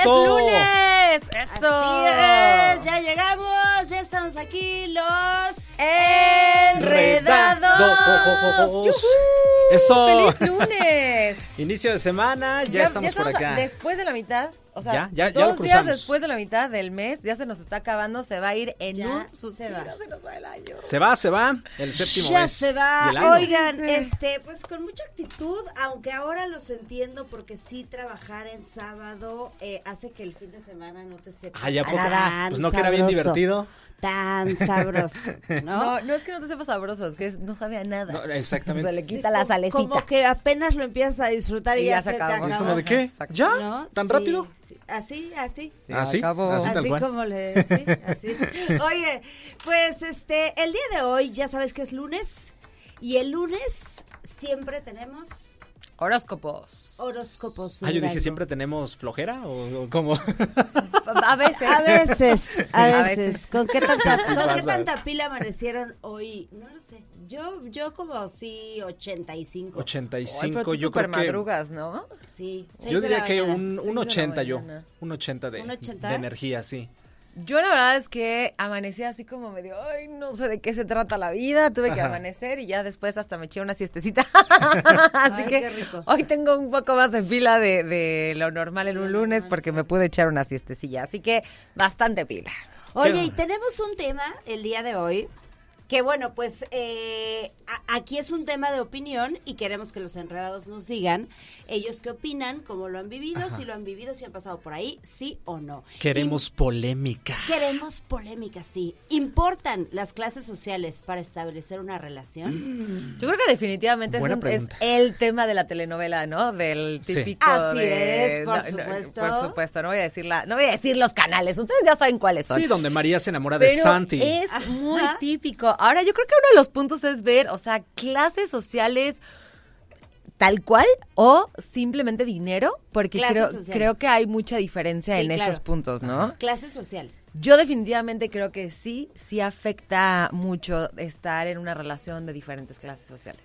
¡Eso! ¡Es lunes! ¡Eso! Así es, ya llegamos, ya estamos aquí los ¡Enredados! ¡Eso! ¡Feliz lunes! Inicio de semana, ya, estamos por a- acá. después de la mitad, o sea, Ya, ya- ya lo dos días después de la mitad del mes, ya se nos está acabando, se va a ir en Ya un se va. se nos va el año. Se va, se va, el séptimo ya mes se va. Oigan, este, pues con mucha actitud, aunque ahora los entiendo porque sí trabajar en sábado eh, hace que el fin de semana no te sepa Ay, ¿a poco? tan Pues no que era bien sabroso, divertido. Tan sabroso, ¿no? No, no es que no te sepa sabroso, es que no sabe a nada. No, exactamente. Se le Sí, quita la co- salecita. Como que apenas lo empiezas a disfrutar y, ya, se, te acabó. Es como de qué? ¿Ya? ¿No? ¿Tan Sí, rápido? sí. Así, así. ¿Ah, sí? acabó. Así Así como le sí, así. Oye, pues este, el día de hoy ya sabes que es lunes y el lunes siempre tenemos Horóscopos. horóscopos. Ah, yo dije. ¿siempre tenemos flojera o, o cómo? A veces. A veces, a A veces. ¿Con qué tanta, con qué tanta pila amanecieron hoy? No lo sé. Yo, yo como sí, 85. 85, Ay, pero tú yo creo que... madrugas, ¿no? Sí. Yo diría que un, un de la 80 yo, un 80 de, ¿Un 80? de energía, sí. Yo la verdad es que amanecí así como medio, ay, no sé de qué se trata la vida, tuve que Ajá. amanecer y ya después hasta me eché una siestecita. así Ay, que rico. hoy tengo un poco más de fila de, de lo normal en un lunes porque me pude echar una siestecilla, así que bastante pila. Oye, y tenemos un tema el día de hoy que bueno, pues eh, a- aquí es un tema de opinión y queremos que los enredados nos digan ellos qué opinan, cómo lo han vivido, si lo han vivido, si han pasado por ahí, sí o no. Queremos polémica. Queremos polémica, sí. ¿Importan las clases sociales para establecer una relación? Yo creo que definitivamente es, un- el tema de la telenovela, ¿no? Del Sí. típico Así de- es, por no, no, supuesto. por supuesto, no voy a decir la, no voy a decir los canales, ustedes ya saben cuáles son. Sí, donde María se enamora de Santi. es Ajá. muy típico. Ahora, yo creo que uno de los puntos es ver, o sea, clases sociales tal cual o simplemente dinero, porque creo, creo que hay mucha diferencia Sí, en claro. esos puntos, ¿no? Clases sociales. Yo definitivamente creo que sí, sí afecta mucho estar en una relación de diferentes clases sociales.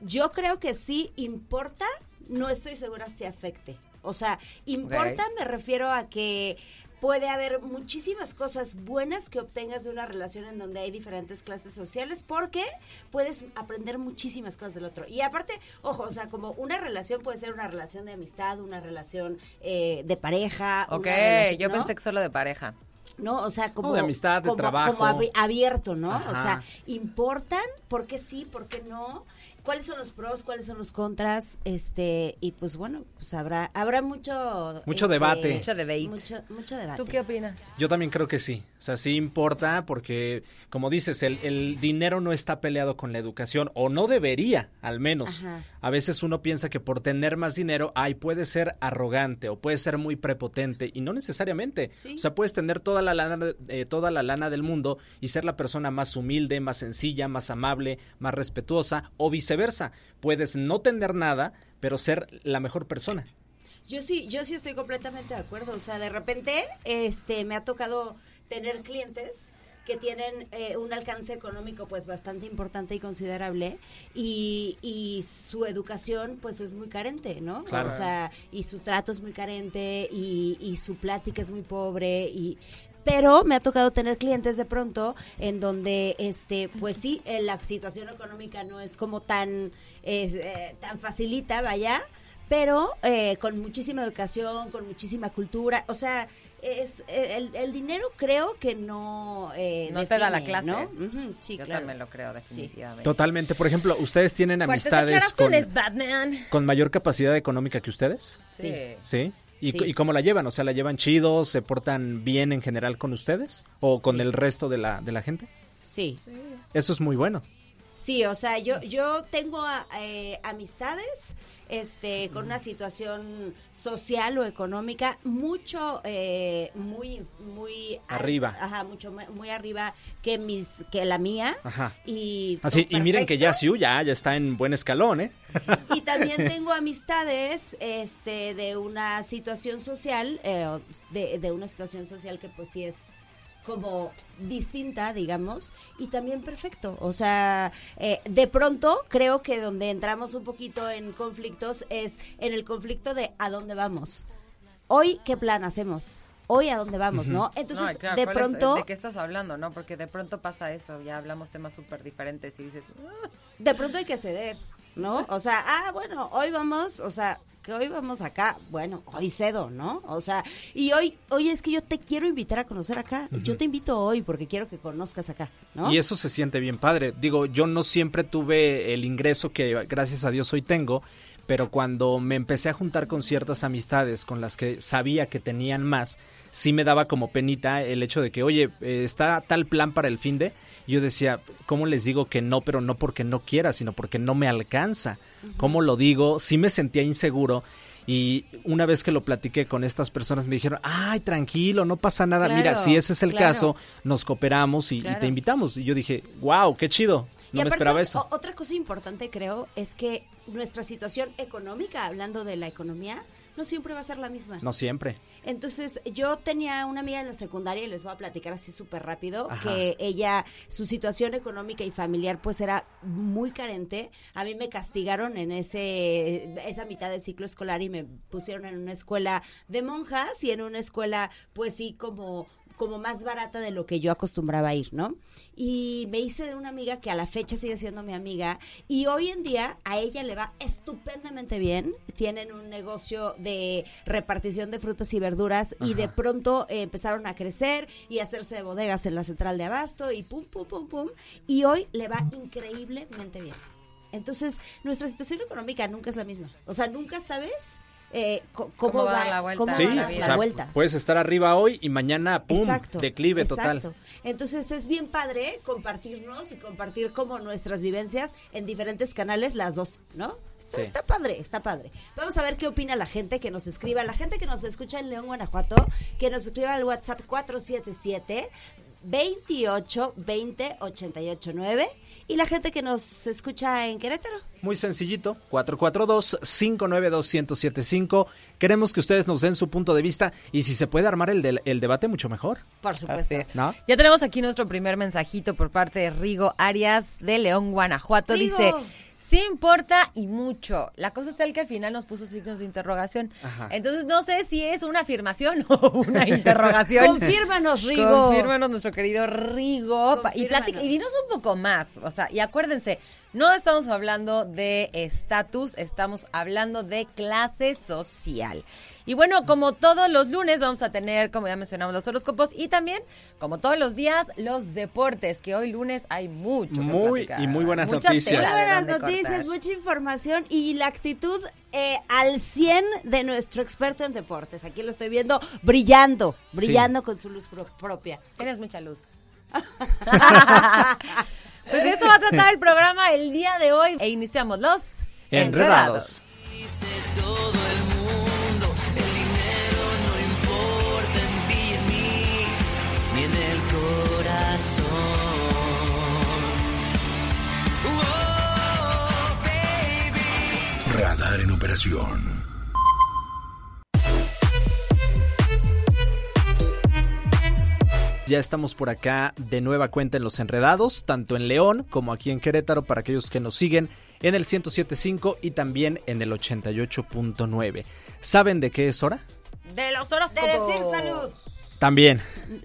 Yo creo que sí importa, no estoy segura si afecte. O sea, importa me refiero a que puede haber muchísimas cosas buenas que obtengas de una relación en donde hay diferentes clases sociales porque puedes aprender muchísimas cosas del otro. Y aparte, ojo, o sea, como una relación puede ser una relación de amistad, una relación eh, de pareja. Ok, una relación- yo ¿no? pensé que solo de pareja. ¿no? O sea, como... de amistad, de como- trabajo. Como abi- abierto, ¿no? O sea, ¿importan? ¿Por qué sí? ¿Por qué no? ¿Cuáles son los pros? ¿Cuáles son los contras? Este, y pues bueno, pues habrá, habrá mucho... Mucho este, debate. Mucho debate. Mucho, mucho debate. ¿Tú qué opinas? Yo también creo que sí. O sea, sí importa porque, como dices, el, el dinero no está peleado con la educación, o no debería, al menos. Ajá. A veces uno piensa que por tener más dinero, ay, puede ser arrogante o puede ser muy prepotente, y no necesariamente. Sí. O sea, puedes tener toda la lana, eh, toda la lana del mundo y ser la persona más humilde, más sencilla, más amable, más respetuosa, o viceversa. Puedes no tener nada, pero ser la mejor persona. Yo sí, yo sí estoy completamente de acuerdo. O sea, de repente, este, me ha tocado tener clientes que tienen eh, un alcance económico pues bastante importante y considerable y, y su educación pues es muy carente, ¿no? Claro. O sea, y su trato es muy carente y, y su plática es muy pobre y pero me ha tocado tener clientes de pronto en donde este pues sí eh, la situación económica no es como tan es, eh, tan facilita vaya pero eh, con muchísima educación, con muchísima cultura, o sea, es el, el dinero creo que no eh, No te da la clase. ¿no? Ujú, sí, Yo claro. también lo creo, definitivamente. Totalmente. Por ejemplo, ¿ustedes tienen amistades con, declaraciones, Batman. con mayor capacidad económica que ustedes? Sí. ¿Sí? ¿Y, Sí. ¿Y cómo la llevan? O sea, ¿la llevan chido? ¿Se portan bien en general con ustedes? ¿O con Sí. el resto de la, de la gente? Sí. Eso es muy bueno. Sí, o sea, yo, yo tengo eh, amistades este, con una situación social o económica mucho, eh, muy, muy arriba. Ajá, mucho muy arriba que mis, que la mía. Ajá. Y, Así, y miren que ya Siu ya, ya está en buen escalón, ¿eh? Y también tengo amistades, este, de una situación social, eh, de, de una situación social que pues sí es como distinta, digamos, y también perfecto. O sea, eh, de pronto creo que donde entramos un poquito en conflictos es en el conflicto de a dónde vamos. Hoy, ¿qué plan hacemos? Hoy a dónde vamos, ¿no? Entonces, de pronto... ¿De qué estás hablando, no? Porque de pronto pasa eso, ya hablamos temas súper diferentes y dices... Ah". De pronto hay que ceder, ¿no? O sea, ah, bueno, hoy vamos, o sea, que hoy vamos acá, bueno, hoy cedo, ¿no? O sea, y hoy, hoy es que yo te quiero invitar a conocer acá. Yo te invito hoy porque quiero que conozcas acá, ¿no? Y eso se siente bien padre. Digo, yo no siempre tuve el ingreso que gracias a Dios hoy tengo, pero cuando me empecé a juntar con ciertas amistades con las que sabía que tenían más, sí me daba como penita el hecho de que, oye, eh, está tal plan para el fin de yo decía, ¿cómo les digo que no? Pero no porque no quiera, sino porque no me alcanza. ¿Cómo lo digo? Sí me sentía inseguro. Y una vez que lo platiqué con estas personas me dijeron, ay, tranquilo, no pasa nada. Mira, si ese es el caso, nos cooperamos y, te invitamos. Y yo dije, wow, qué chido. No me esperaba eso. Otra cosa importante creo es que nuestra situación económica, hablando de la economía, no siempre va a ser la misma. No siempre. Entonces, yo tenía una amiga en la secundaria y les voy a platicar así súper rápido, que ella, su situación económica y familiar pues era muy carente. A mí me castigaron en ese esa mitad de ciclo escolar y me pusieron en una escuela de monjas y en una escuela pues sí como como más barata de lo que yo acostumbraba a ir, ¿no? Y me hice de una amiga que a la fecha sigue siendo mi amiga y hoy en día a ella le va estupendamente bien. Tienen un negocio de repartición de frutas y verduras y de pronto eh, empezaron a crecer y a hacerse de bodegas en la central de abasto y pum, pum, pum, pum. Y hoy le va increíblemente bien. Entonces, nuestra situación económica nunca es la misma. O sea, nunca sabes eh, cómo, va, la vuelta. sí, la, vuelta. Puedes estar arriba hoy y mañana, ¡pum! declive exacto. total. Entonces es bien padre compartirnos y compartir como nuestras vivencias en diferentes canales, las dos, ¿no? Está, está padre, está padre. Vamos a ver qué opina la gente que nos escriba, la gente que nos escucha en León, Guanajuato, que nos escriba al WhatsApp 477 28 20 88 9 y la gente que nos escucha en Querétaro. Muy sencillito, 442-592-1075. Queremos que ustedes nos den su punto de vista y si se puede armar el, el debate, mucho mejor. Por supuesto. Ya tenemos aquí nuestro primer mensajito por parte de Rigo Arias de León, Guanajuato. Dice... Sí importa y mucho. La cosa es el que al final nos puso signos de interrogación. Entonces no sé si es una afirmación o una interrogación. Confírmanos, Rigo. Confírmanos, nuestro querido Rigo. Y, y dinos un poco más. O sea, y acuérdense, no estamos hablando de estatus, estamos hablando de clase social. Y bueno, como todos los lunes vamos a tener, como ya mencionamos, los horóscopos y también, como todos los días, los deportes, que hoy lunes hay mucho. Muy y muy buenas noticias. Muy buenas noticias, mucha información y la actitud eh, al 100 de nuestro experto en deportes. Aquí lo estoy viendo brillando, brillando con su luz propia. Tienes mucha luz. pues eso va a tratar el programa el día de hoy e iniciamos los enredados. Radar en operación. Ya estamos por acá de nueva cuenta en Los Enredados, tanto en León como aquí en Querétaro, para aquellos que nos siguen en el 107.5 y también en el 88.9. ¿Saben de qué es hora? De los horóscopos. De decir salud. También,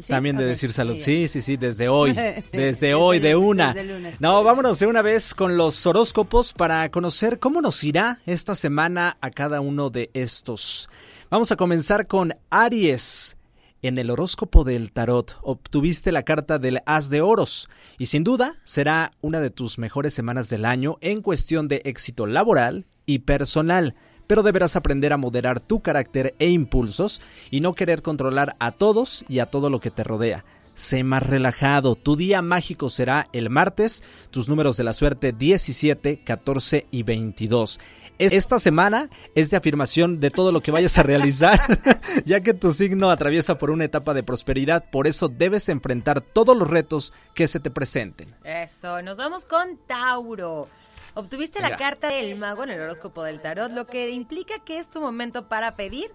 también de decir salud. Sí, sí, sí, desde hoy, desde hoy, de una. No, vámonos de una vez con los horóscopos para conocer cómo nos irá esta semana a cada uno de estos. Vamos a comenzar con Aries. En el horóscopo del tarot obtuviste la carta del As de Oros y sin duda será una de tus mejores semanas del año en cuestión de éxito laboral y personal pero deberás aprender a moderar tu carácter e impulsos y no querer controlar a todos y a todo lo que te rodea. sé más relajado. Tu día mágico será el martes, tus números de la suerte 17, 14 y 22. Esta semana es de afirmación de todo lo que vayas a realizar, ya que tu signo atraviesa por una etapa de prosperidad, por eso debes enfrentar todos los retos que se te presenten. Eso, nos vamos con Tauro. Obtuviste la carta del mago en el horóscopo del tarot, lo que implica que es tu momento para pedir,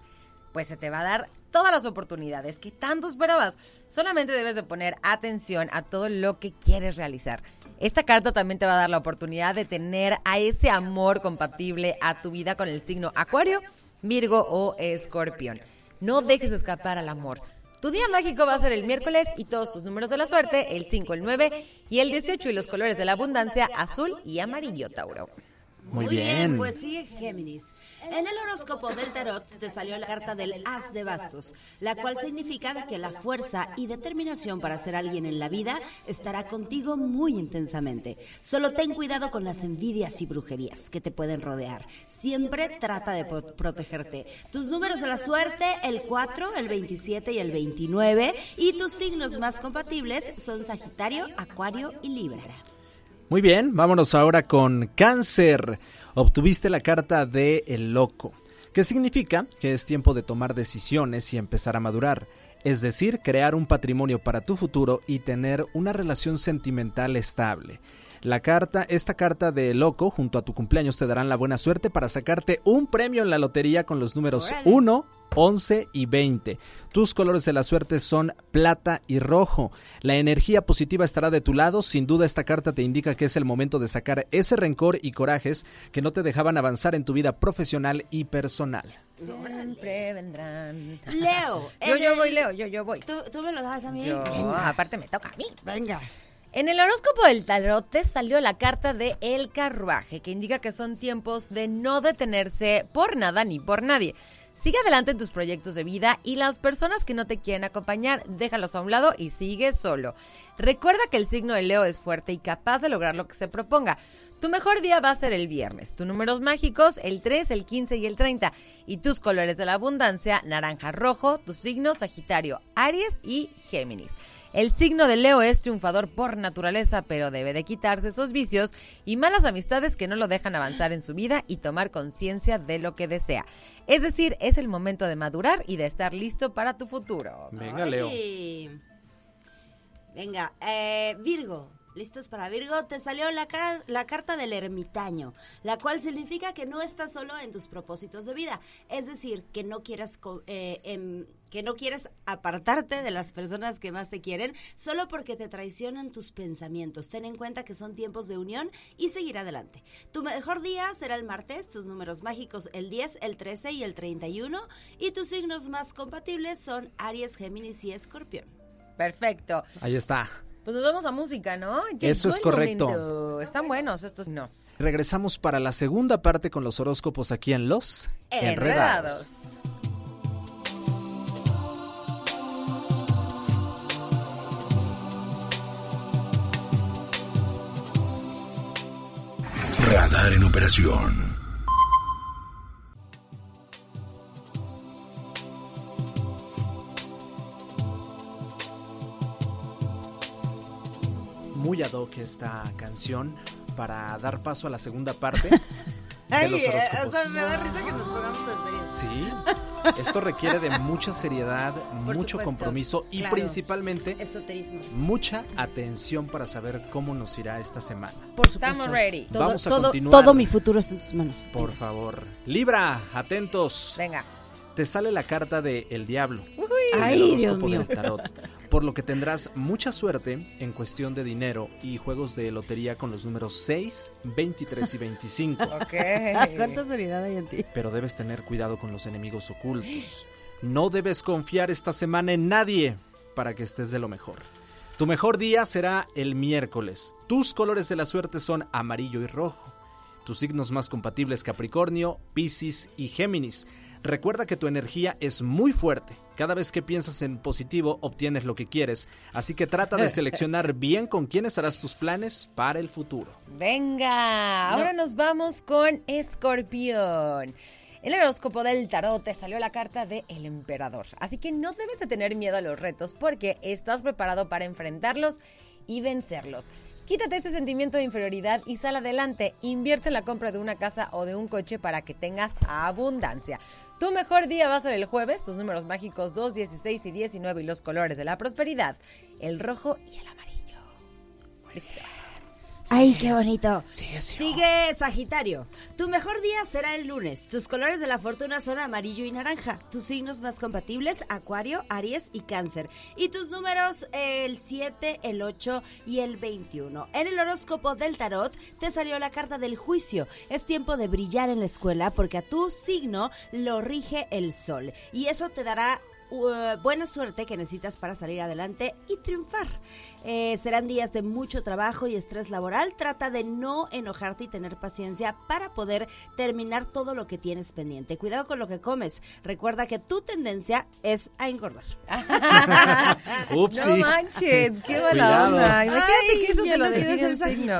pues se te va a dar todas las oportunidades que tanto esperabas. Solamente debes de poner atención a todo lo que quieres realizar. Esta carta también te va a dar la oportunidad de tener a ese amor compatible a tu vida con el signo Acuario, Virgo o Escorpión. No dejes escapar al amor. Tu día mágico va a ser el miércoles y todos tus números de la suerte, el 5, el 9 y el 18 y los colores de la abundancia, azul y amarillo, Tauro. Muy, bien. Pues sigue Géminis. En el horóscopo del tarot te salió la carta del As de Bastos, la cual significa que la fuerza y determinación para ser alguien en la vida estará contigo muy intensamente. Solo ten cuidado con las envidias y brujerías que te pueden rodear. Siempre trata de protegerte. Tus números de la suerte, el 4, el 27 y el 29. Y tus signos más compatibles son Sagitario, Acuario y Libra. Muy bien, vámonos ahora con cáncer. Obtuviste la carta de El Loco, que significa que es tiempo de tomar decisiones y empezar a madurar, es decir, crear un patrimonio para tu futuro y tener una relación sentimental estable. La carta, esta carta de loco junto a tu cumpleaños te darán la buena suerte para sacarte un premio en la lotería con los números 1, 11 y 20. Tus colores de la suerte son plata y rojo. La energía positiva estará de tu lado. Sin duda esta carta te indica que es el momento de sacar ese rencor y corajes que no te dejaban avanzar en tu vida profesional y personal. Siempre vendrán. Leo. yo, yo voy, Leo, yo, yo voy. ¿Tú, me lo das a mí? aparte me toca a mí. Venga. En el horóscopo del tarot te salió la carta de El Carruaje, que indica que son tiempos de no detenerse por nada ni por nadie. Sigue adelante en tus proyectos de vida y las personas que no te quieren acompañar, déjalos a un lado y sigue solo. Recuerda que el signo de Leo es fuerte y capaz de lograr lo que se proponga. Tu mejor día va a ser el viernes. Tus números mágicos, el 3, el 15 y el 30. Y tus colores de la abundancia, naranja rojo, tus signos Sagitario, Aries y Géminis. El signo de Leo es triunfador por naturaleza, pero debe de quitarse esos vicios y malas amistades que no lo dejan avanzar en su vida y tomar conciencia de lo que desea. Es decir, es el momento de madurar y de estar listo para tu futuro. Venga, Leo. Venga, eh, Virgo. ¿Listos para Virgo? Te salió la, la carta del ermitaño, la cual significa que no estás solo en tus propósitos de vida. Es decir, que no quieras eh, em, que no quieres apartarte de las personas que más te quieren solo porque te traicionan tus pensamientos. Ten en cuenta que son tiempos de unión y seguir adelante. Tu mejor día será el martes, tus números mágicos el 10, el 13 y el 31 y tus signos más compatibles son Aries, Géminis y Escorpión. Perfecto. Ahí está. Pues nos vamos a música, ¿no? Eso es correcto. Están buenos estos nos. Regresamos para la segunda parte con los horóscopos aquí en Los Enredados. Radar en operación. muy ad hoc esta canción para dar paso a la segunda parte de los eh, o sea, me da risa que nos pongamos en serio. Sí. Esto requiere de mucha seriedad, mucho compromiso y principalmente mucha atención para saber cómo nos irá esta semana. Por supuesto. Estamos ready. Todo, Vamos a todo, continuar. Todo mi futuro está en tus manos. Por favor. Libra, atentos. Venga. Te sale la carta de El Diablo. Ay, Dios mío. tarot por lo que tendrás mucha suerte en cuestión de dinero y juegos de lotería con los números 6, 23 y 25. ¿Cuánta seriedad hay en ti? Pero debes tener cuidado con los enemigos ocultos. No debes confiar esta semana en nadie para que estés de lo mejor. Tu mejor día será el miércoles. Tus colores de la suerte son amarillo y rojo. Tus signos más compatibles Capricornio, Piscis y Géminis. Recuerda que tu energía es muy fuerte. Cada vez que piensas en positivo, obtienes lo que quieres. Así que trata de seleccionar bien con quiénes harás tus planes para el futuro. Venga, ahora nos vamos con Escorpión. En el horóscopo del tarot te salió la carta de El Emperador. Así que no debes de tener miedo a los retos porque estás preparado para enfrentarlos y vencerlos. Quítate este sentimiento de inferioridad y sal adelante. Invierte en la compra de una casa o de un coche para que tengas abundancia. Tu mejor día va a ser el jueves, tus números mágicos 2, 16 y 19 y los colores de la prosperidad, el rojo y el amarillo. Ay, qué bonito. Sigue Sagitario. Tu mejor día será el lunes. Tus colores de la fortuna son amarillo y naranja. Tus signos más compatibles, Acuario, Aries y Cáncer. Y tus números, el 7, el 8 y el 21. En el horóscopo del tarot te salió la carta del juicio. Es tiempo de brillar en la escuela porque a tu signo lo rige el sol. Y eso te dará uh, buena suerte que necesitas para salir adelante y triunfar. Eh, serán días de mucho trabajo y estrés laboral. Trata de no enojarte y tener paciencia para poder terminar todo lo que tienes pendiente. Cuidado con lo que comes. Recuerda que tu tendencia es a engordar. Upsi. No manches, qué buena Cuidado. onda. Imagínate Ay, que eso te lo define ser signo.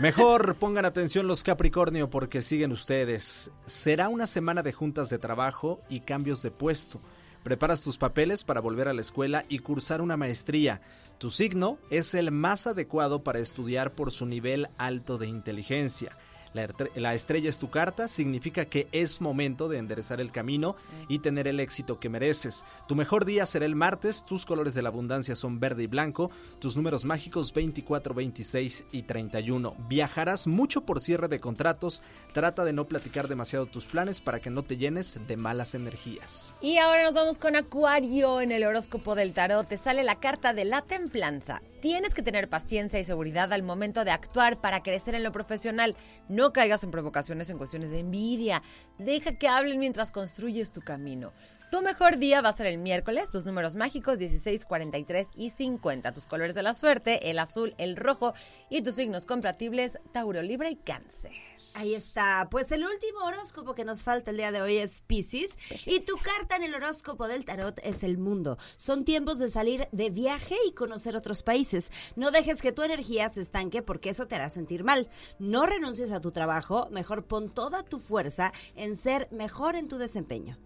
Mejor pongan atención los Capricornio porque siguen ustedes. Será una semana de juntas de trabajo y cambios de puesto. Preparas tus papeles para volver a la escuela y cursar una maestría. Tu signo es el más adecuado para estudiar por su nivel alto de inteligencia. La, estrella es tu carta, significa que es momento de enderezar el camino y tener el éxito que mereces. Tu mejor día será el martes, tus colores de la abundancia son verde y blanco, tus números mágicos 24, 26 y 31. Viajarás mucho por cierre de contratos, trata de no platicar demasiado tus planes para que no te llenes de malas energías. Y ahora nos vamos con Acuario en el horóscopo del tarot. Te sale la carta de la templanza. Tienes que tener paciencia y seguridad al momento de actuar para crecer en lo profesional. No caigas en provocaciones en cuestiones de envidia. Deja que hablen mientras construyes tu camino. Tu mejor día va a ser el miércoles, tus números mágicos 16, 43 y 50. Tus colores de la suerte, el azul, el rojo y tus signos compatibles, Tauro, Libra y Cáncer. Ahí está. Pues el último horóscopo que nos falta el día de hoy es Pisces. Y tu carta en el horóscopo del tarot es el mundo. Son tiempos de salir de viaje y conocer otros países. No dejes que tu energía se estanque porque eso te hará sentir mal. No renuncies a tu trabajo. Mejor pon toda tu fuerza en ser mejor en tu desempeño.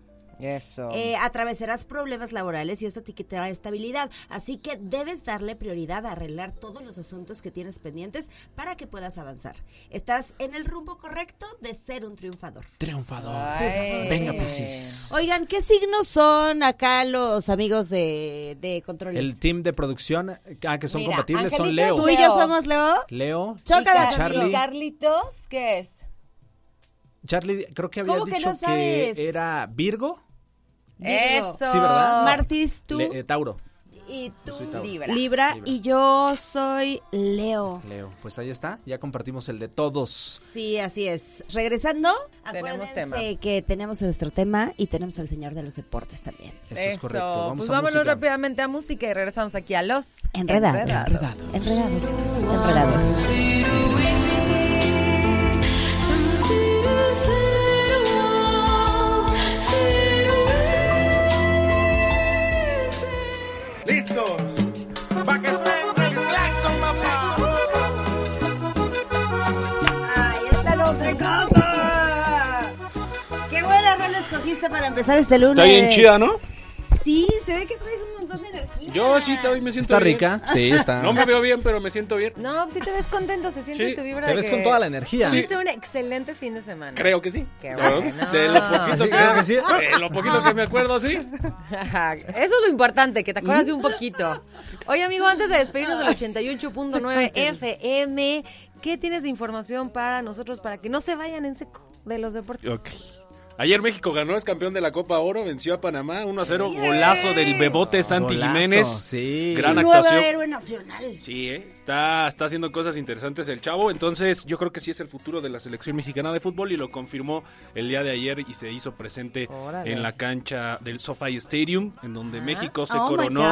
Eso. Eh, atravesarás problemas laborales y esto te quitará estabilidad. Así que debes darle prioridad a arreglar todos los asuntos que tienes pendientes para que puedas avanzar. Estás en el rumbo correcto de ser un triunfador. Triunfador. Ay. Venga, Piscis. Oigan, ¿qué signos son acá los amigos de, de controles? El team de producción, ah, que son Mira, compatibles, son Leo. ¿Tú y yo somos Leo? Leo, Chócalas, ¿Y Charlie. Carlitos, ¿qué es? Charlie, creo que habías ¿Cómo que dicho no sabes? era Virgo. Virgo. Eso. Sí, ¿verdad? Martis, tú Le- eh, Tauro. y tú. Tauro. Libra. Libra, Libra. y yo soy Leo. Leo, pues ahí está, ya compartimos el de todos. Sí, así es. Regresando, Tenemos acuérdense tema. que tenemos nuestro tema y tenemos al señor de los deportes también. Eso, es correcto. Vamos pues a vámonos música. rápidamente a música y regresamos aquí a los Enredados. Enredados. Enredados. Enredados. ¡Listos! Para empezar este lunes! Está bien chida, ¿no? Sí, se ve que traes un montón de energía. Yo sí hoy me siento ¿Está bien. rica? Sí, está. No me veo bien, pero me siento bien. No, pues si te ves contento, se siente Sí, tu vibra Te de ves que con toda la energía. Tuviste un excelente fin de semana. Creo que sí. Qué ¿No? bueno. De lo poquito Sí, que, creo que sí. de lo poquito que me acuerdo, sí. Eso es lo importante, que te acuerdas de un poquito. Oye, amigo, antes de despedirnos del 88.9 FM, ¿qué tienes de información para nosotros para que no se vayan en seco de los deportes? Ok. Ayer México ganó, es campeón de la Copa Oro, venció a Panamá 1 a 0, golazo del Bebote Santi Golazo, Jiménez. sí. Gran Nuevo actuación. héroe nacional. Sí, ¿eh? está, está haciendo cosas interesantes el chavo. Entonces, yo creo que sí es el futuro de la selección mexicana de fútbol y lo confirmó el día de ayer y se hizo presente Órale. en la cancha del SoFi Stadium, en donde México se Oh coronó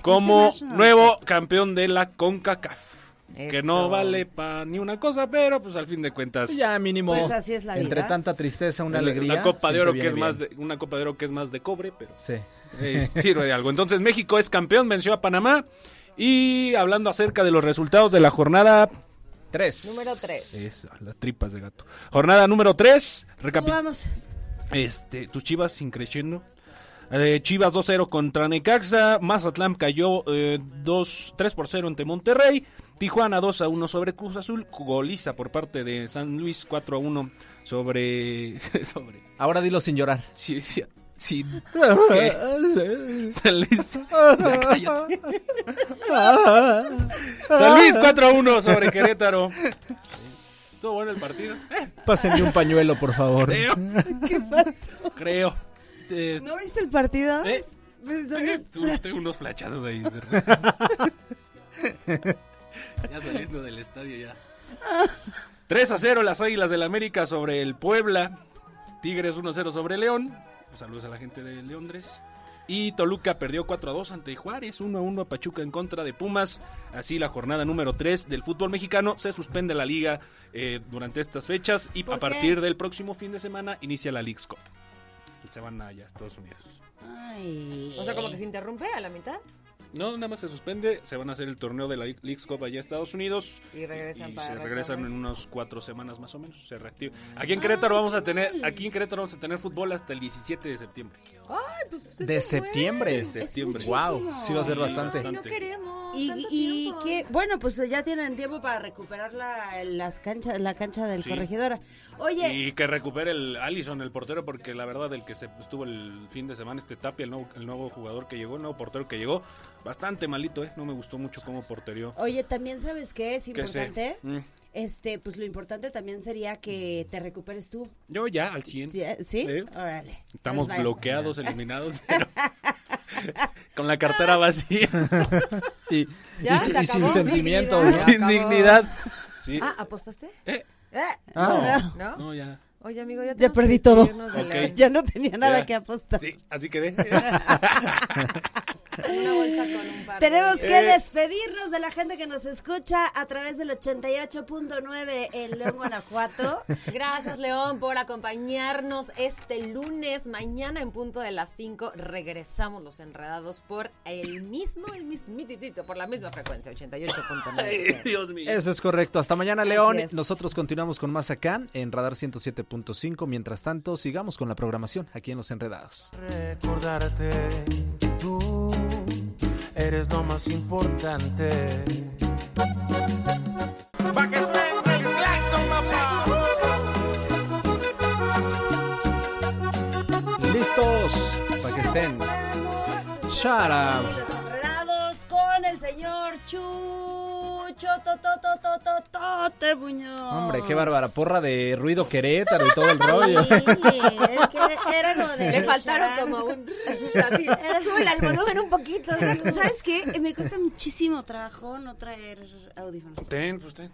como nuevo campeón de la CONCACAF. Que Eso. no vale para ni una cosa, pero pues al fin de cuentas. Ya mínimo. Pues así es la Entre vida. tanta tristeza, una alegría. La Copa de Oro que es más bien. de, una Copa de Oro que es más de cobre, pero Sí. eh, sirve de algo. Entonces México es campeón, venció a Panamá. Y hablando acerca de los resultados de la jornada Tres. Número 3. Eso, las tripas de gato. Jornada número 3. ¿Cómo vamos? Este, tus Chivas sin creciendo. Eh, Chivas 2-0 contra Necaxa. Mazatlán cayó eh, 2, 3 por 0 ante Monterrey. Tijuana 2 a 1 sobre Cruz Azul. Goliza por parte de San Luis 4 a 1 sobre. sobre. Ahora dilo sin llorar. Sí, sí, sí. ¿Qué? San Luis. Ya cállate. San Luis 4 a 1 sobre Querétaro. Estuvo bueno el partido. Eh, Pásenme un pañuelo, por favor. creo. ¿Qué pasó? Creo. Eh, ¿No viste el partido? eh, Pues, eh, ¿dónde- Tengo unos flachazos ahí. Ya saliendo del estadio ya. 3 a 0 las Águilas del América sobre el Puebla. Tigres 1 a 0 sobre León. Saludos a la gente de Leondres. Y Toluca perdió 4 a 2 ante Juárez, 1 a 1 a Pachuca en contra de Pumas. Así la jornada número 3 del fútbol mexicano se suspende la liga eh, durante estas fechas y ¿Por a qué? partir del próximo fin de semana inicia la League's Cup. Se van allá a Estados Unidos. Ay. O sea, como que se interrumpe a la mitad No, nada más se suspende. Se van a hacer el torneo de la League's Cup allá a Estados Unidos. y regresan Y para se regresan en unas cuatro semanas más o menos. Se reactiva. Aquí en Querétaro vamos a tener, aquí en Querétaro vamos a tener fútbol hasta el 17 de septiembre. Ay, pues eso De septiembre. De septiembre. Wow, sí va a ser Sí, bastante. No queremos. Y, y que, bueno, pues ya tienen tiempo para recuperar la, las canchas, la cancha del Sí. corregidora. Oye, Y que recupere el Allison, el portero, porque la verdad el que se estuvo el fin de semana, este Tapia, el nuevo, el nuevo jugador que llegó, el nuevo portero que llegó, bastante malito, ¿eh? No me gustó mucho cómo porterió. oye, también sabes qué es importante. Mm. Este, pues lo importante también sería que te recuperes tú. Yo ya, al 100. ¿Sí? ¿Sí? Órale. Estamos Pues vale. bloqueados, eliminados, pero con la cartera vacía, Y, ¿Ya? y ¿Se sin- y sin acabó? sentimientos. ¿no? sin acabó. dignidad. Sí. Ah, ¿apostaste? Eh, ¿Eh? Ah. ¿No? no, ya. Oye, amigo, ya, Ya perdí todo. despedirnos de Ok. León. Ya no tenía nada Ya. que apostar. Sí, así quedé. Una bolsa con un par de- Tenemos que Eh. despedirnos de la gente que nos escucha a través del 88.9 en León, Guanajuato. Gracias, León, por acompañarnos este lunes. Mañana en punto de las 5 regresamos los enredados por el mismo, el mismititito, por la misma frecuencia, 88.9. Dios mío. Eso es correcto. Hasta mañana, León. Nosotros continuamos con más acá en Radar 107.5. Mientras tanto, sigamos con la programación aquí en Los Enredados. recordarte que tú eres lo más importante. Pa' que suene el claxon, papá. Listos para que estén. Shut up. Los enredados con el señor Chucho Tototototote Muñoz. Hombre, qué bárbara. Porra de ruido Querétaro y todo el rollo. Sí, es que era como de. Le faltaron como un... súbele al volumen un poquito. ¿Sabes qué? Me cuesta muchísimo trabajo no traer audífonos. Ten, pues ten.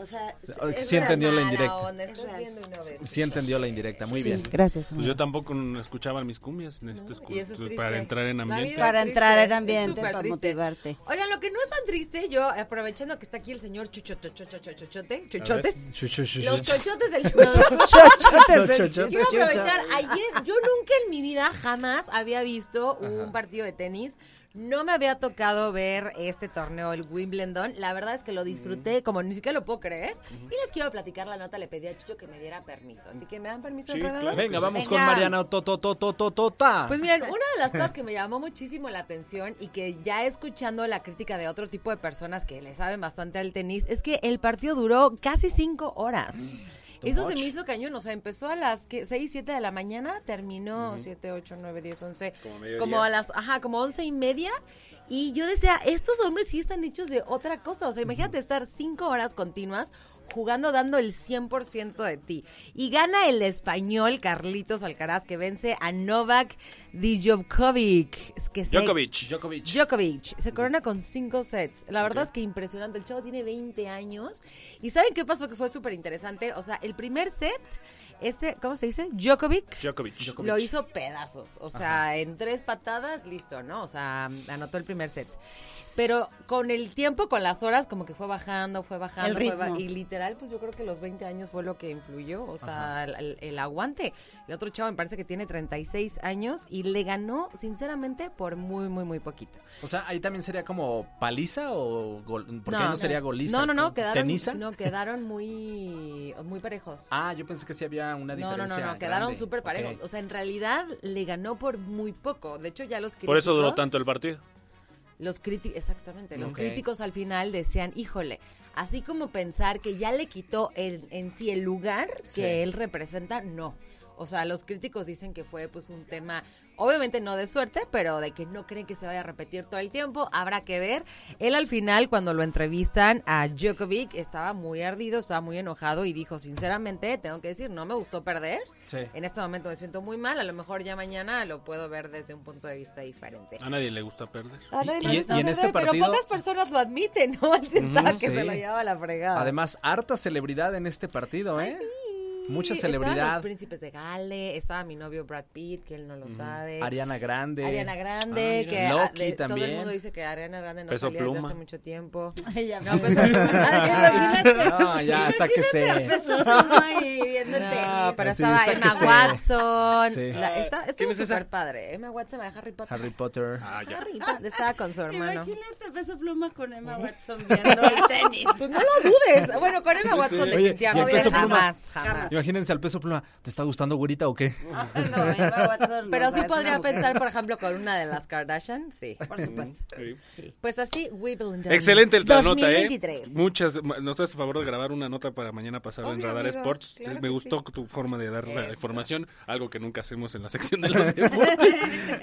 O sea, Sí es entendió la indirecta. no. Sí entendió la indirecta. Muy Sí, bien. gracias. Pues yo tampoco no escuchaba mis cumbias. Necesito eso es pues, triste. para entrar en ambiente. Para es entrar triste, en ambiente, para triste. motivarte. Oigan, lo que no es tan triste, yo aprovechando que está aquí el señor Chucho, Chucho, Chucho, Chuchote, Chuchotes, Chu, chu, chu, los chochotes del Los Chucho. chochotes del chochotes. Quiero aprovechar, ayer yo nunca en mi vida jamás había visto un partido de tenis. No me había tocado ver este torneo, el Wimbledon. La verdad es que lo disfruté como ni siquiera lo puedo creer. Y les quiero platicar la nota, le pedí a Chucho que me diera permiso. Así que me dan permiso, Sí, claro. Venga, vamos Venga. con Mariana Tototototota. Pues miren, una de las cosas que me llamó muchísimo la atención y que ya escuchando la crítica de otro tipo de personas que le saben bastante al tenis es que el partido duró casi cinco horas. Eso se me hizo cañón, o sea, empezó a las ¿qué? 6, 7 de la mañana, terminó 7, 8, 9, 10, 11, Como mediodía. como a las, ajá, como 11 y media. Y yo decía, estos hombres sí están hechos de otra cosa, o sea, imagínate estar cinco horas continuas jugando dando el 100% de ti. Y gana el español Carlitos Alcaraz que vence a Novak Djokovic. Es que se- Djokovic. Djokovic. Djokovic se corona con cinco sets. La verdad es que impresionante. El chavo tiene 20 años. ¿Y saben qué pasó? Que fue súper interesante. O sea, el primer set, este, ¿cómo se dice? Djokovic. Djokovic. Lo hizo pedazos. O sea, en tres patadas, listo, ¿no? O sea, anotó el primer set. Pero con el tiempo, con las horas, como que fue bajando, fue bajando. El fue ba- y literal, pues yo creo que los 20 años fue lo que influyó. O sea, el, el- el aguante. El otro chavo me parece que tiene 36 años y le ganó, sinceramente, por muy, muy, muy poquito. O sea, ahí también sería como paliza o gol, porque ahí no sería goliza. No, no, no, quedaron, ¿Teniza? no, quedaron muy, muy parejos. Ah, yo pensé que sí había una No, no, diferencia. no, no, quedaron súper parejos. O sea, en realidad le ganó por muy poco. De hecho, ya los. Por eso duró tanto el partido. Los críticos, exactamente, los críticos al final decían, híjole, así como pensar que ya le quitó el- en sí el lugar Sí. que él representa, no. O sea, los críticos dicen que fue pues un tema, obviamente no de suerte, pero de que no creen que se vaya a repetir todo el tiempo, habrá que ver. Él al final, cuando lo entrevistan a Djokovic, estaba muy ardido, estaba muy enojado y dijo, sinceramente, tengo que decir, no me gustó perder. Sí. En este momento me siento muy mal, a lo mejor ya mañana lo puedo ver desde un punto de vista diferente. A nadie le gusta perder. A nadie Y- le gusta y en perder, este partido- Pero pocas personas lo admiten, ¿no? Al que se sí. lo lleva a la fregada. Además, harta celebridad en este partido, ¿eh? Mucha Estaban celebridad. los príncipes de Gale, estaba mi novio Brad Pitt, que él no lo sabe. Ariana Grande. Ariana Grande, Ah, que ah, Loki de- todo el también. mundo dice que Ariana Grande no Peso salía desde Pluma. hace mucho tiempo. Ella No, Peso Pluma. No, ya, sáquese. Peso Pluma y viendo el No, tenis. pero Sí, estaba sáquese. Emma Watson. Sí. La- padre. Emma Watson, la de Harry Potter. Harry Potter. Ah, ya. Harry Potter, estaba con su hermano. Imagínate Peso Pluma con Emma Watson viendo el tenis. Pues no lo dudes. Bueno, con Emma Watson Oye, definitivamente jamás, jamás. Imagínense al peso pluma. ¿Te está gustando, güerita, o qué? No, Watson. Pero sí podría pensar, por ejemplo, con una de las Kardashian, sí. Por supuesto. Sí. Pues así, Wimbledon. Excelente la nota, ¿eh? 2023. Muchas. ¿Nos haces favor de grabar una nota para mañana pasado en Radar amigo, Sports? claro Me gustó tu forma de dar la Eso. información, algo que nunca hacemos en la sección de los deportes.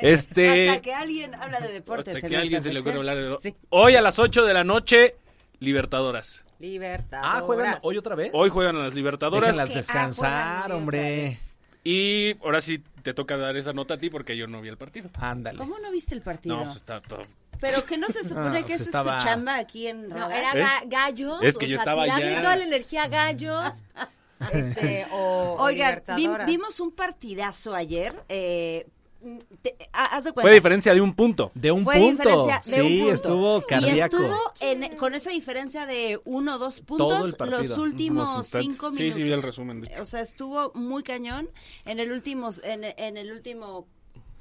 este. Hasta que alguien habla de deportes. hasta que alguien se le ocurra hablar de. Sí. Hoy a las 8 de la noche, Libertadoras. Libertad. Ah, ¿juegan hoy otra vez? Hoy juegan a las Libertadoras. Déjenlas Que, ah, descansar, hombre. Y ahora sí te toca dar esa nota a ti porque yo no vi el partido. Ándale. ¿Cómo no viste el partido? No, pues está todo. Pero que no se supone que pues esa estaba- es tu chamba aquí en No, era ¿Eh? ga- gallos. Es que o yo sea, estaba tirarle allá. toda la energía a gallos. este, o, o Oigan, vi- Libertadoras. vimos un partidazo ayer. Eh, te- ha- haz de cuenta. Fue diferencia de un punto. De un Fue punto. diferencia de un sí, punto. estuvo Y cardíaco. estuvo en- con esa diferencia de uno o dos puntos los últimos cinco Sí, minutos. sí, vi el resumen, de hecho. O sea, estuvo muy cañón en el último, en, en el último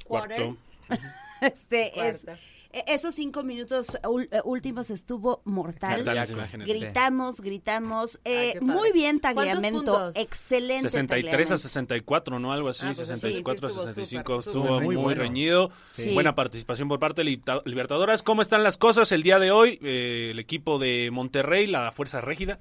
quarter. Cuarto. Este, es, Cuarto. Esos cinco minutos eh, últimos estuvo mortal. Mortal. las Cardíaco. imágenes. Gritamos, gritamos. Eh, muy bien ¿Cuántos tagliamento. Excelente. 63 a tagliamento. 64, ¿no? Algo así, Ah, pues sí, 64 sí, a estuvo 65. súper, Estuvo súper muy, bueno. reñido. Sí. Buena participación por parte de Liberta- Libertadoras. ¿Cómo están las cosas el día de hoy? Eh, el equipo de Monterrey, la Fuerza Régida,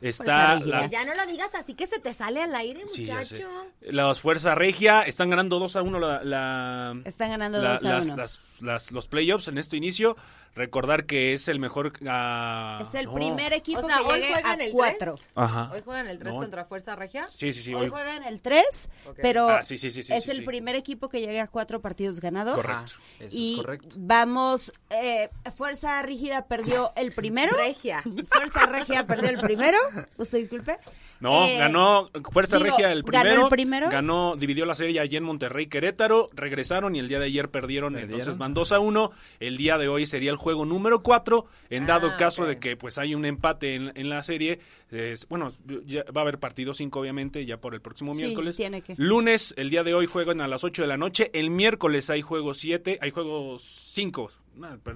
está... La- Ya no lo digas así que se te sale al aire, Sí, ya sé. muchacho. Las Fuerza Regia están ganando 2 a 1 la, la- Están ganando la- 2 a las- 1. las- las- los playoffs en este inicio. Recordar que es el mejor... ah, es el no. primer equipo O sea, que hoy llegue juegan a el 4. Ajá. Hoy juegan el 3 No. contra Fuerza Regia. Sí, sí, sí. Hoy hoy- juegan el 3, Ok. pero Ah, sí, sí, sí, sí, es sí, el sí. primer equipo que llegue a cuatro partidos ganados. Correcto. Eso es y correcto. vamos, eh, Fuerza Rígida perdió el primero. Regia. Fuerza Regia perdió el primero. Usted disculpe. No, Eh, ganó Fuerza digo, Regia el ganó primero. el primero. Ganó, dividió la serie allí en Monterrey, Querétaro. Regresaron y el día de ayer perdieron. ¿Perdieron? Entonces van 2 a 1. El día de hoy sería el juego número 4. En dado Ah, caso de que pues hay un empate en, en la serie. Es- bueno, ya va a haber partido 5 obviamente ya por el próximo Sí, miércoles. tiene que. Lunes, el día de hoy juegan a las 8 de la noche. El miércoles hay juego 7. Hay juego 5.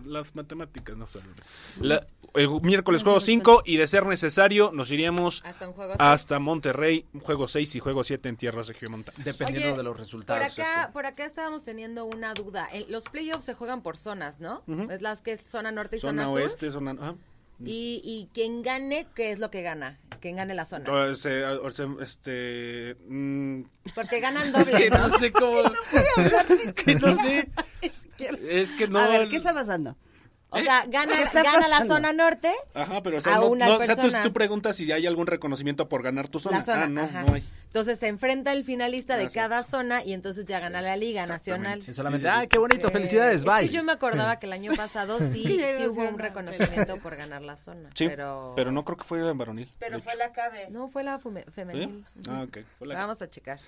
las matemáticas no. La- el miércoles juego se 5 y de ser necesario nos iríamos Hasta un juego. hasta Monterrey, juego 6 y juego 7 en tierras regiomontanas. Dependiendo Oye, de los Por resultados. acá, por acá estábamos teniendo una duda. El- los playoffs se juegan por zonas, ¿no? Es las que es zona norte y zona, Zona sur. oeste, zona... Y, y quien gane, ¿qué es lo que gana? Quien gane la zona. O sea, o sea, este... mm, Porque ganan es doble, que ¿no? no sé cómo... es que no sé. Es que no... a ver, ¿qué está pasando? O sea, gana, ¿Qué está gana la zona norte. Ajá, pero o sea, a no, una no, o sea, tú, preguntas si hay algún reconocimiento por ganar tu zona. La zona, ah, no, ajá. no hay. Entonces se enfrenta el finalista de cada zona y entonces ya gana la Liga Nacional. Y solamente, Sí, sí, sí. ¡ay, qué bonito! Eh, ¡Felicidades! es Bye. que yo me acordaba que el año pasado sí, sí hubo un reconocimiento por ganar la zona. Sí, pero... pero... no creo que fue en varonil. Pero fue la cabe. No, fue la femenil. Ah, ok. Fue la- Vamos a checar.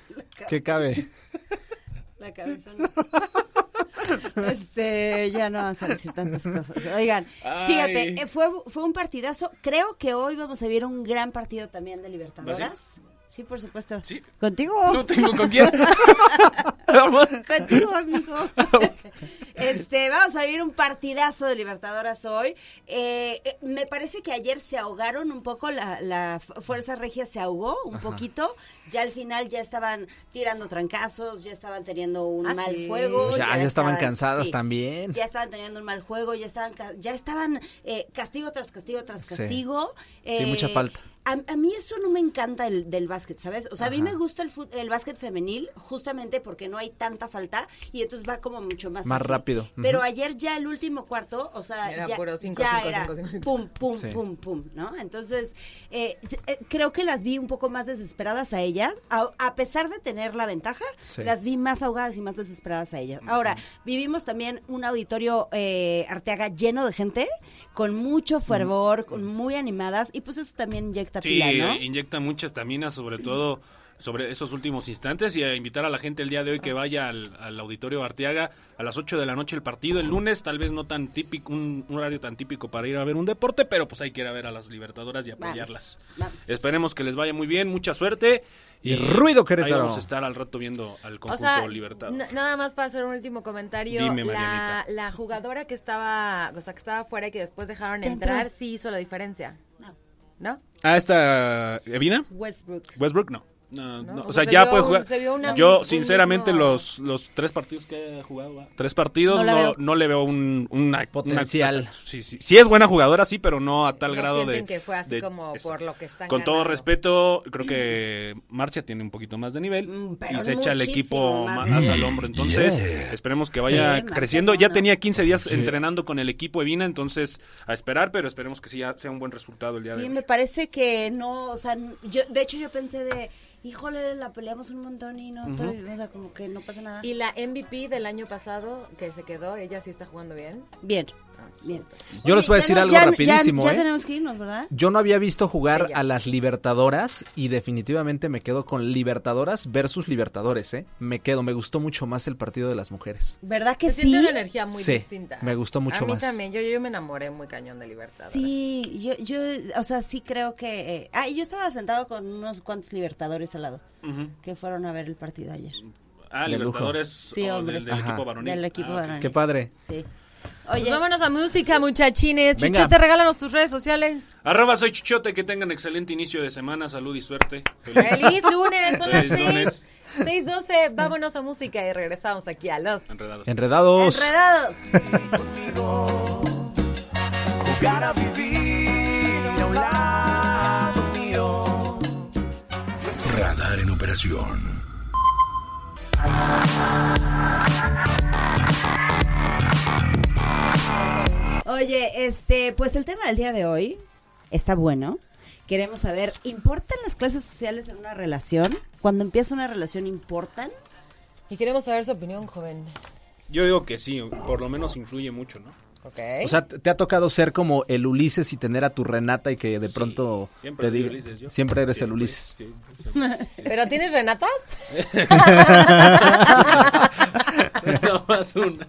¿Qué cabe? La cabezona. Este, ya no vamos a decir tantas cosas. Oigan, Ay. fíjate, eh, fue, fue un partidazo. Creo que hoy vamos a ver un gran partido también de Libertadoras. Sí, por supuesto. Sí. ¿Contigo? No tengo con quién. Contigo, amigo. Este, vamos a vivir un partidazo de Libertadoras hoy. Eh, eh, me parece que ayer se ahogaron un poco, la, la fu- Fuerza Regia se ahogó un poquito. Ya al final ya estaban tirando trancazos, ya estaban teniendo un Ah, mal sí. juego. Ya, ya estaban cansadas también. Ya estaban teniendo un mal juego, ya estaban, ca- ya estaban eh, castigo tras castigo tras Sí. castigo. Sí, mucha falta. A, a mí eso no me encanta el, del básquet, ¿sabes? O sea, a mí me gusta el, fut- el básquet femenil justamente porque no hay tanta falta y entonces va como mucho más Más rápido. Pero ayer ya el último cuarto, o sea, Era ya, puro cinco, ya cinco, era cinco, cinco, cinco. pum, pum, Sí. pum, pum, ¿no? Entonces, eh, eh, creo que las vi un poco más desesperadas a ellas, a, a pesar de tener la ventaja, Sí. las vi más ahogadas y más desesperadas a ellas. Ahora, vivimos también un auditorio eh, Arteaga lleno de gente, con mucho fervor, con muy animadas, y pues eso también inyecta Sí, pila, ¿no? inyecta mucha estamina, sobre todo sobre esos últimos instantes y a invitar a la gente el día de hoy que vaya al, al auditorio Arteaga a las 8 de la noche el partido el lunes, tal vez no tan típico, un, un horario tan típico para ir a ver un deporte, pero pues hay que ir a ver a las Libertadoras y apoyarlas. vamos. Esperemos que les vaya muy bien, mucha suerte Y ruido, Querétaro. Ahí vamos a estar al rato viendo al O conjunto sea, Libertad. n- nada más para hacer un último comentario. Dime, la, la jugadora que estaba, o sea, que estaba fuera y que después dejaron entrar, entró. sí hizo la diferencia, No. Ah, esta Evina, Westbrook. Westbrook no. No, ¿No? no, O O sea, sea, se ya vio puede jugar. se vio una- Yo, un sinceramente, los, los tres partidos que ha jugado, ¿va? tres partidos, No no, la veo. no le veo un una, Potencial. una- sí, sí. sí es buena jugadora, sí, pero no a tal No grado sienten de. que fue así de- como por lo que están Con todo respeto, creo que Marcia tiene un poquito más de nivel Mm, pero y se echa el equipo más al hombro. Entonces, esperemos que vaya Sí, creciendo. ya tenía 15 días entrenando con el equipo Evina, entonces a esperar, pero esperemos que sí ya sea un buen resultado el día de Sí, hoy. me parece que no, o sea, yo, de hecho yo pensé de, híjole, la peleamos un montón y no, estoy- o sea, como que no pasa nada. Y la MVP del año pasado, que se quedó, ella sí está jugando bien. Bien, bien. Yo les voy a decir no- algo ya- rapidísimo, Ya, ¿eh? tenemos que irnos, ¿verdad? Yo no había visto jugar Sí, a las Libertadoras y definitivamente me quedo con Libertadoras versus Libertadores, ¿eh? Me quedo, me gustó mucho más el partido de las mujeres. ¿Verdad que sí? siente una energía muy Sí, distinta. me gustó mucho A mí más. también, yo, yo me enamoré muy cañón de Libertad. Sí, yo, yo, o sea, sí creo que... eh, ah, y yo estaba sentado con unos cuantos libertadores al lado, que fueron a ver el partido ayer. Ah, De. Libertadores Sí, o hombre. del, equipo varonil. Del equipo Ah, varonil. Qué padre. Sí. Oye, Oye, vámonos a música, muchachines. Venga. Chuchote, regálanos tus redes sociales. Arroba soy Chichote, que tengan excelente inicio de semana, salud y suerte. Feliz lunes, son las Feliz lunes. 6. 6.12, vámonos a música y regresamos aquí a los... Enredados. Enredados. enredados. Jugar a vivir a un lado mío. Radar en operación. Oye, este, pues el tema del día de hoy está bueno. Queremos saber, ¿importan las clases sociales en una relación? Cuando empieza una relación, ¿importan? Y queremos saber su opinión, joven. Yo digo que sí, por lo menos influye mucho, ¿no? Ok. O sea, ¿te ha tocado ser como el Ulises y tener a tu Renata y que de Sí, pronto siempre te diga... Ulises, yo. Siempre eres el Ulises. sí, siempre. ¿Pero tienes renatas? No más una.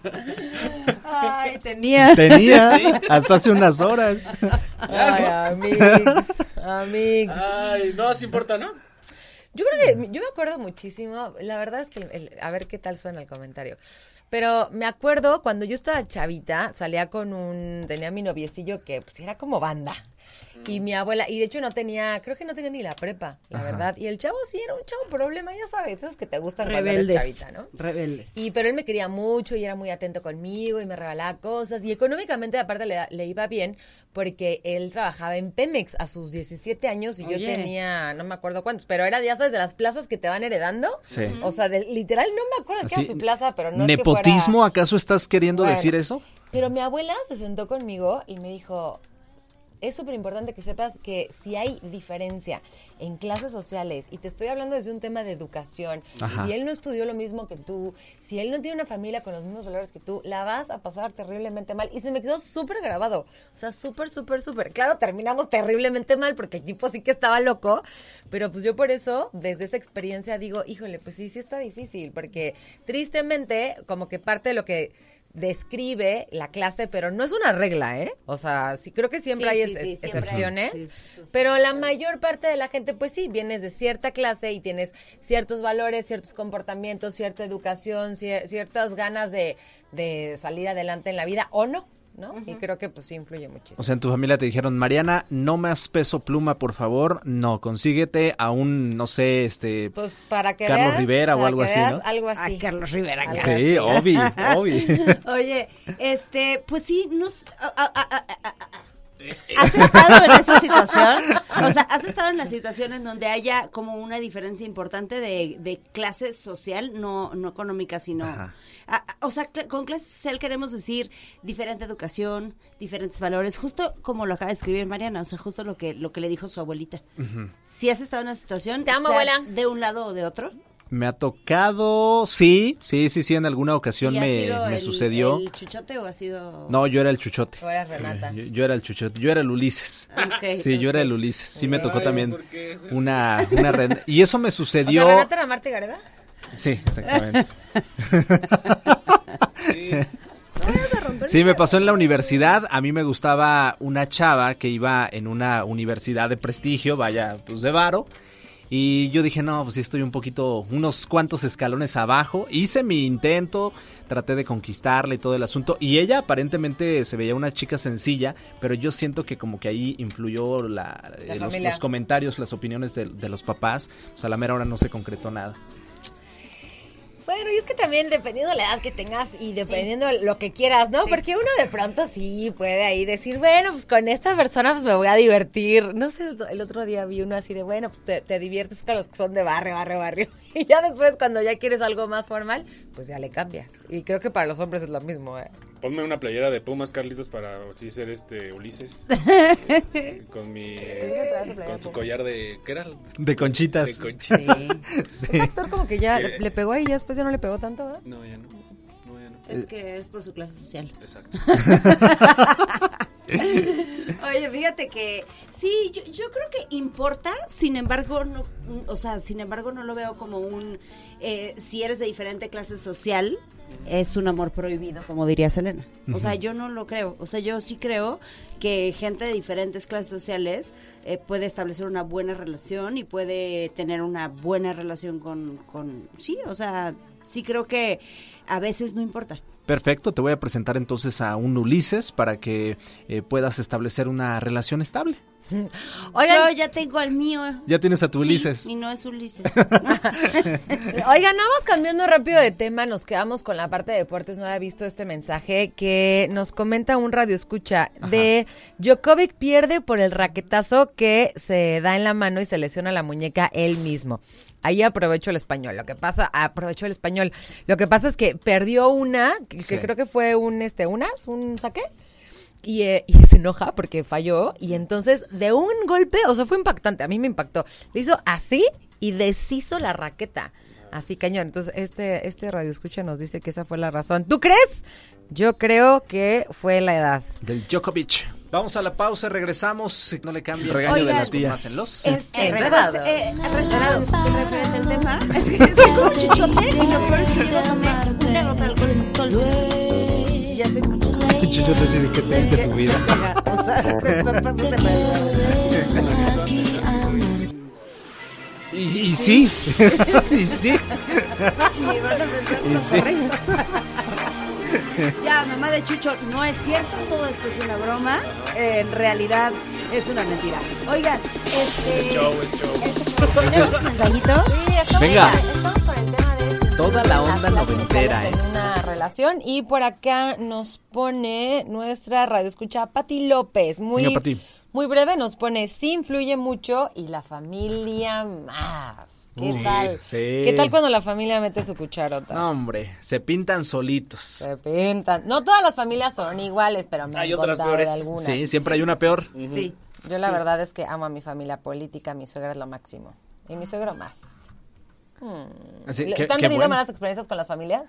Tenía. Tenía hasta hace unas horas. Ay, amigos, amigos. Ay, no, sí importa, ¿no? Yo creo que, yo me acuerdo muchísimo, la verdad es que, el- a ver qué tal suena el comentario, pero me acuerdo cuando yo estaba chavita, salía con un, tenía mi noviecillo que pues era como banda. Y mi abuela, y de hecho no tenía, creo que no tenía ni la prepa, la verdad. Y el chavo sí era un chavo problema, ya sabes, esos que te gustan cuando eres Rebeldes. chavita, ¿no? Rebeldes. Y pero él me quería mucho y era muy atento conmigo y me regalaba cosas y económicamente aparte le, le iba bien porque él trabajaba en Pemex a sus 17 años y yo tenía no me acuerdo cuántos, pero era ya sabes de las plazas que te van heredando. Sí. O sea, de- literal no me acuerdo qué era su plaza, pero no es que ¿Nepotismo fuera- acaso estás queriendo Bueno. decir eso? Pero mi abuela se sentó conmigo y me dijo, es súper importante que sepas que si hay diferencia en clases sociales, y te estoy hablando desde un tema de educación, Ajá. si él no estudió lo mismo que tú, si él no tiene una familia con los mismos valores que tú, la vas a pasar terriblemente mal. Y se me quedó súper grabado. O sea, súper, súper, súper. Claro, terminamos terriblemente mal porque el tipo sí que estaba loco, pero pues yo por eso, desde esa experiencia, digo, híjole, pues sí, sí está difícil, porque tristemente, como que parte de lo que describe la clase, pero no es una regla, ¿eh? O sea, sí creo que siempre Sí, hay sí, ex- sí, siempre hay, excepciones, pero la mayor parte de la gente, pues sí, vienes de cierta clase y tienes ciertos valores, ciertos comportamientos, cierta educación, cier- ciertas ganas de, de salir adelante en la vida, o no, ¿no? Y creo que pues sí influye muchísimo. O sea, en tu familia te dijeron, Mariana, no más peso pluma, por favor. No, consíguete a un, no sé, este... pues para que Carlos veas, Rivera o algo que así, veas ¿no? Algo así. Ay, Carlos Rivera. Algo sí, así. obvi, obvi. Oye, este, pues sí, nos... a- a- a- a- a- a- ¿Has estado en esa situación? O sea, ¿has estado en la situación en donde haya como una diferencia importante de, de clase social, no, no económica, sino... Ajá. a- a- o sea, cl- con clase social queremos decir diferente educación, diferentes valores, justo como lo acaba de escribir Mariana, o sea, justo lo que, lo que le dijo su abuelita. Si has estado en una situación... Te amo, sea abuela. De un lado o de otro. Me ha tocado, sí, sí, sí, sí, en alguna ocasión ¿Y ha me, sido me el- sucedió. ¿El chuchote o ha sido...? No, yo era el chuchote. Tú eras Renata. Yo, yo era el chuchote, yo era el Ulises. Ok, sí, yo era el Ulises. Sí me tocó Ay, también ¿por qué ese? una, una Y eso me O sucedió... sea, Renata era Marta y Gareda. Sí, exactamente. Sí, me pasó en la universidad. A mí me gustaba una chava que iba en una universidad de prestigio, vaya, pues de varo. Y yo dije, no, pues sí estoy un poquito, unos cuantos escalones abajo. Hice mi intento, traté de conquistarle y todo el asunto. Y ella aparentemente se veía una chica sencilla, pero yo siento que como que ahí influyó la, La eh, los, comentarios, las opiniones de, de los papás. O sea, a la mera hora no se concretó nada. Bueno, y es que también dependiendo de la edad que tengas y dependiendo de lo que quieras, ¿no? Porque uno de pronto sí puede ahí decir, bueno, pues con esta persona pues me voy a divertir. No sé, el otro día vi uno así de, bueno, pues te, te diviertes con los que son de barrio, barrio, barrio. Y ya después cuando ya quieres algo más formal, pues ya le cambias. Y creo que para los hombres es lo mismo, ¿eh? Ponme una playera de Pumas, Carlitos, para así ser este Ulises. con mi. Con su Pumas? collar de. ¿Qué era? De conchitas. De conchita. Ese actor como que ya ¿Qué? le, pegó ahí y ya después ya no le pegó tanto, ¿eh? No, ya no. No, ya no. Es que es por su clase social. Exacto. Oye, fíjate que sí, yo, yo creo que importa, sin embargo, no, o sea, sin embargo no lo veo como un, eh, si eres de diferente clase social, es un amor prohibido, como diría Selena. O sea, yo no lo creo. O sea, yo sí creo que gente de diferentes clases sociales eh, puede establecer una buena relación y puede tener una buena relación con, con, sí, o sea, sí creo que a veces no importa. Perfecto, te voy a presentar entonces a un Ulises para que eh, puedas establecer una relación estable. Oigan, Yo ya tengo al mío. Ya tienes a tu Sí, Ulises. y no es Ulises. Oigan, vamos cambiando rápido de tema, nos quedamos con la parte de deportes, no había visto este mensaje que nos comenta un radio escucha de Djokovic pierde por el raquetazo que se da en la mano y se lesiona la muñeca él mismo. Ahí aprovecho el español. Lo que pasa, aprovecho el español. Lo que pasa es que perdió una, que, que Sí. creo que fue un este unas, un saque. Y, eh, y se enoja porque falló. Y entonces, de un golpe, o sea, fue impactante. A mí me impactó. Le hizo así y deshizo la raqueta. Así cañón. Entonces, este, este radio escucha nos dice que esa fue la razón. ¿Tú crees? Yo creo que fue la edad. Del Djokovic. Vamos a la pausa, regresamos. No le cambie el regaño Oigan, de las tías en los. Este, Enredados. eh, referente referente al tema, es que es como chichote y lo peor es que yo tomé una gota de alcohol y ya estoy mucho Yo te decía qué triste tu vida. O sea, este, me paso de verdad. Y, y sí, y sí. Y van a pensar Y sí. Ya, mamá de Chucho, no es cierto, todo esto es una broma, en realidad es una mentira. Oigan, este... show, es show. ¿Tenemos mensajitos? Sí, estamos, Venga. estamos con el tema de Toda la onda noventera, ¿eh? En una relación. Y por acá nos pone nuestra radio escucha Pati López. Muy, Venga, Pati. muy breve nos pone, sí influye mucho y la familia más. ¿Qué tal? sí. ¿Qué tal cuando la familia mete su cucharota? No, hombre, se pintan solitos. Se pintan. No todas las familias son iguales, pero me Hay han otras peores. algunas. Sí, siempre hay una peor. Sí. Yo la verdad es que amo a mi familia política, mi suegra es lo máximo. Y mi suegro más. Así, ¿Le- qué- ¿Te han qué tenido bueno. malas experiencias con las familias?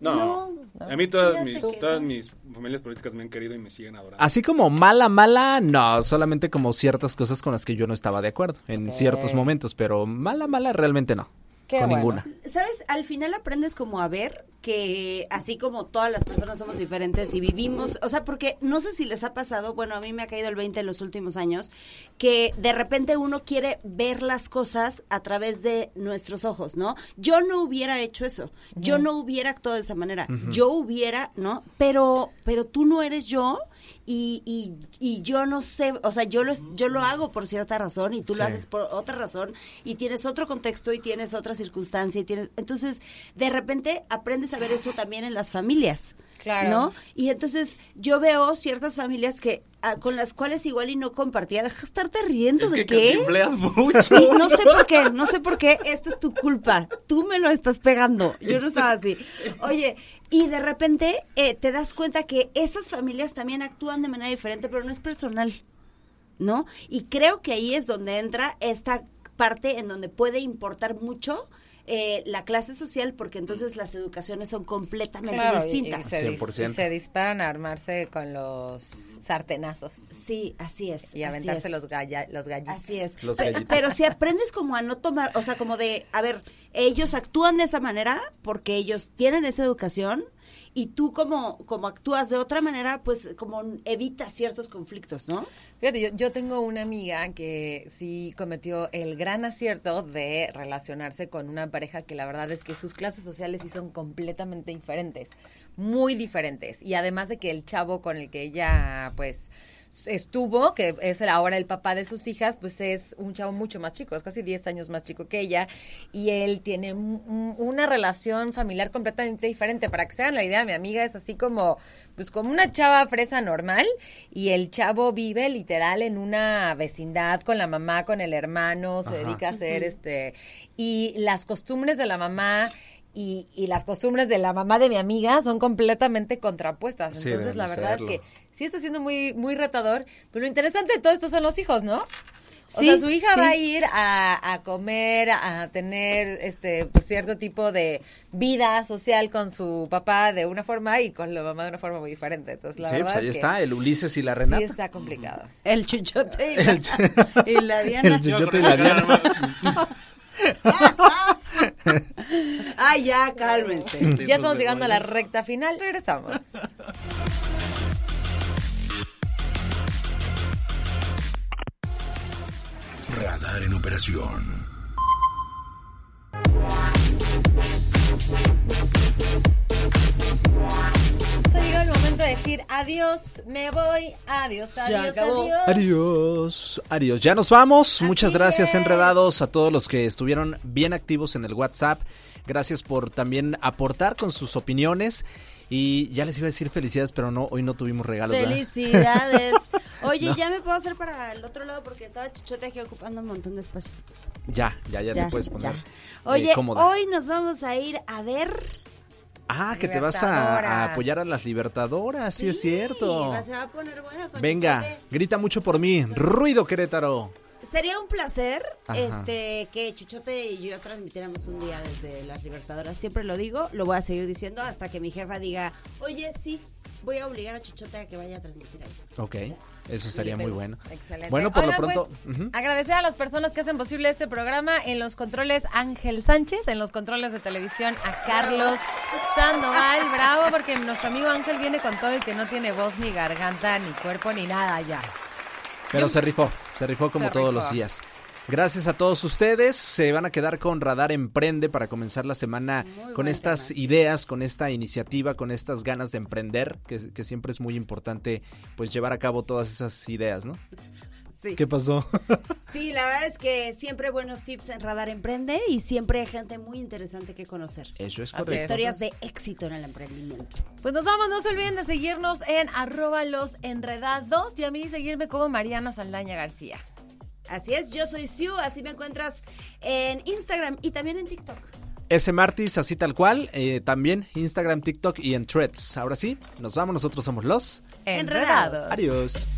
No, No. a mí todas Fíjate mis, que- todas mis familias políticas me han querido y me siguen adorando. Así como mala, mala, no, solamente como ciertas cosas con las que yo no estaba de acuerdo en ciertos momentos, pero mala, mala realmente no. Qué con bueno. ninguna. ¿Sabes? Al final aprendes como a ver que así como todas las personas somos diferentes y vivimos, o sea, porque no sé si les ha pasado, bueno, a mí me ha caído el 20 en los últimos años, que de repente uno quiere ver las cosas a través de nuestros ojos, ¿no? Yo no hubiera hecho eso, yo no hubiera actuado de esa manera, yo hubiera, ¿no? Pero, pero tú no eres yo y, y, y yo no sé, o sea, yo lo, yo lo hago por cierta razón y tú lo haces por otra razón y tienes otro contexto y tienes otra circunstancia y tienes entonces de repente aprendes a ver eso también en las familias Claro. no y entonces yo veo ciertas familias que ah, con las cuales igual y no compartía deja de estarte riendo es de que qué mucho. Sí, no sé por qué, no sé por qué, esta es tu culpa. Tú me lo estás pegando. Yo no estaba así. Oye, y de repente eh, te das cuenta que esas familias también actúan de manera diferente, pero no es personal. ¿No? Y creo que ahí es donde entra esta parte en donde puede importar mucho eh, la clase social, porque entonces las educaciones son completamente Claro, y- y distintas. se, dis- 100%. y se disparan a armarse con los sartenazos Sí, así es. y así aventarse es. los, galla, los gallitos. Así es. Los Pe- gallitos. Pero si aprendes como a no tomar, o sea, como de, a ver, ellos actúan de esa manera porque ellos tienen esa educación y tú como, como actúas de otra manera, pues como evitas ciertos conflictos, ¿no? Fíjate, yo, yo tengo una amiga que sí cometió el gran acierto de relacionarse con una pareja que la verdad es que sus clases sociales sí son completamente diferentes, muy diferentes. Y además de que el chavo con el que ella, pues, estuvo, que es el- ahora el papá de sus hijas, pues es un chavo mucho más chico, es casi 10 años más chico que ella, y él tiene un- un- una relación familiar completamente diferente. Para que se hagan la idea, mi amiga es así como, pues como una chava fresa normal, y el chavo vive literal en una vecindad con la mamá, con el hermano, se dedica a hacer este, y las costumbres de la mamá y, y las costumbres de la mamá de mi amiga son completamente contrapuestas. Sí, Entonces, la verdad serlo. es que sí está siendo muy, muy retador, pero lo interesante de todo esto son los hijos, ¿no? O Sí, sea, su hija sí. va a ir a, a comer, a tener este pues, cierto tipo de vida social con su papá de una forma y con la mamá de una forma muy diferente. Entonces, la sí, verdad pues ahí es que está, el Ulises y la Sí Renata. está complicado. El chuchote y la, y la Diana. El Yuyote y la Diana. Ay, ya, cálmense. Ya estamos llegando a la recta final. Regresamos. Radar en operación. Ha llegado el momento de decir adiós, me voy, adiós, Se adiós, acabó. adiós. Adiós, adiós. Ya nos vamos. Muchas gracias, es. enredados, a todos los que estuvieron bien activos en el WhatsApp. Gracias por también aportar con sus opiniones. Y ya les iba a decir felicidades, pero no, hoy no tuvimos regalos. ¿verdad? Felicidades. Oye, ya me puedo hacer para el otro lado porque estaba chuchote aquí ocupando un montón de espacio. Ya, ya, ya, te puedes poner. ya. eh, Oye, hoy nos vamos a ir a ver. Ah, que te vas a, apoyar a las libertadoras, sí, es cierto. Se va a poner buena con Venga, grita mucho por mí. Ruido Querétaro. Sería un placer Ajá. este que Chuchote y yo transmitiéramos un día desde las Libertadoras. Siempre lo digo, lo voy a seguir diciendo hasta que mi jefa diga, oye, sí, voy a obligar a Chuchote a que vaya a transmitir ahí. Ok, eso sería muy bueno. Excelente. Bueno, por lo pronto. pues. Agradecer a las personas que hacen posible este programa. En los controles Ángel Sánchez, en los controles de televisión a Carlos Sandoval. Bravo, porque nuestro amigo Ángel viene con todo y que no tiene voz, ni garganta, ni cuerpo, ni nada ya. Pero se rifó, se rifó como Se todos rifó. los días. Gracias a todos ustedes. Se van a quedar con Radar Emprende para comenzar la semana Muy con estas tema. ideas, con esta iniciativa, con estas ganas de emprender, que, que siempre es muy importante pues llevar a cabo todas esas ideas, ¿no? Sí. ¿Qué pasó? Sí, la verdad es que siempre buenos tips en Radar Emprende y siempre hay gente muy interesante que conocer. Eso es correcto. Historias de éxito en el emprendimiento. Pues nos vamos, no se olviden de seguirnos en arroba los enredados y a mí seguirme como Mariana Saldaña García. Así es, yo soy Siu, así me encuentras en Instagram y también en TikTok. S. Martis, así tal cual, eh, también Instagram, TikTok y en Threads. Ahora sí, nos vamos, nosotros somos los Enredados. Adiós.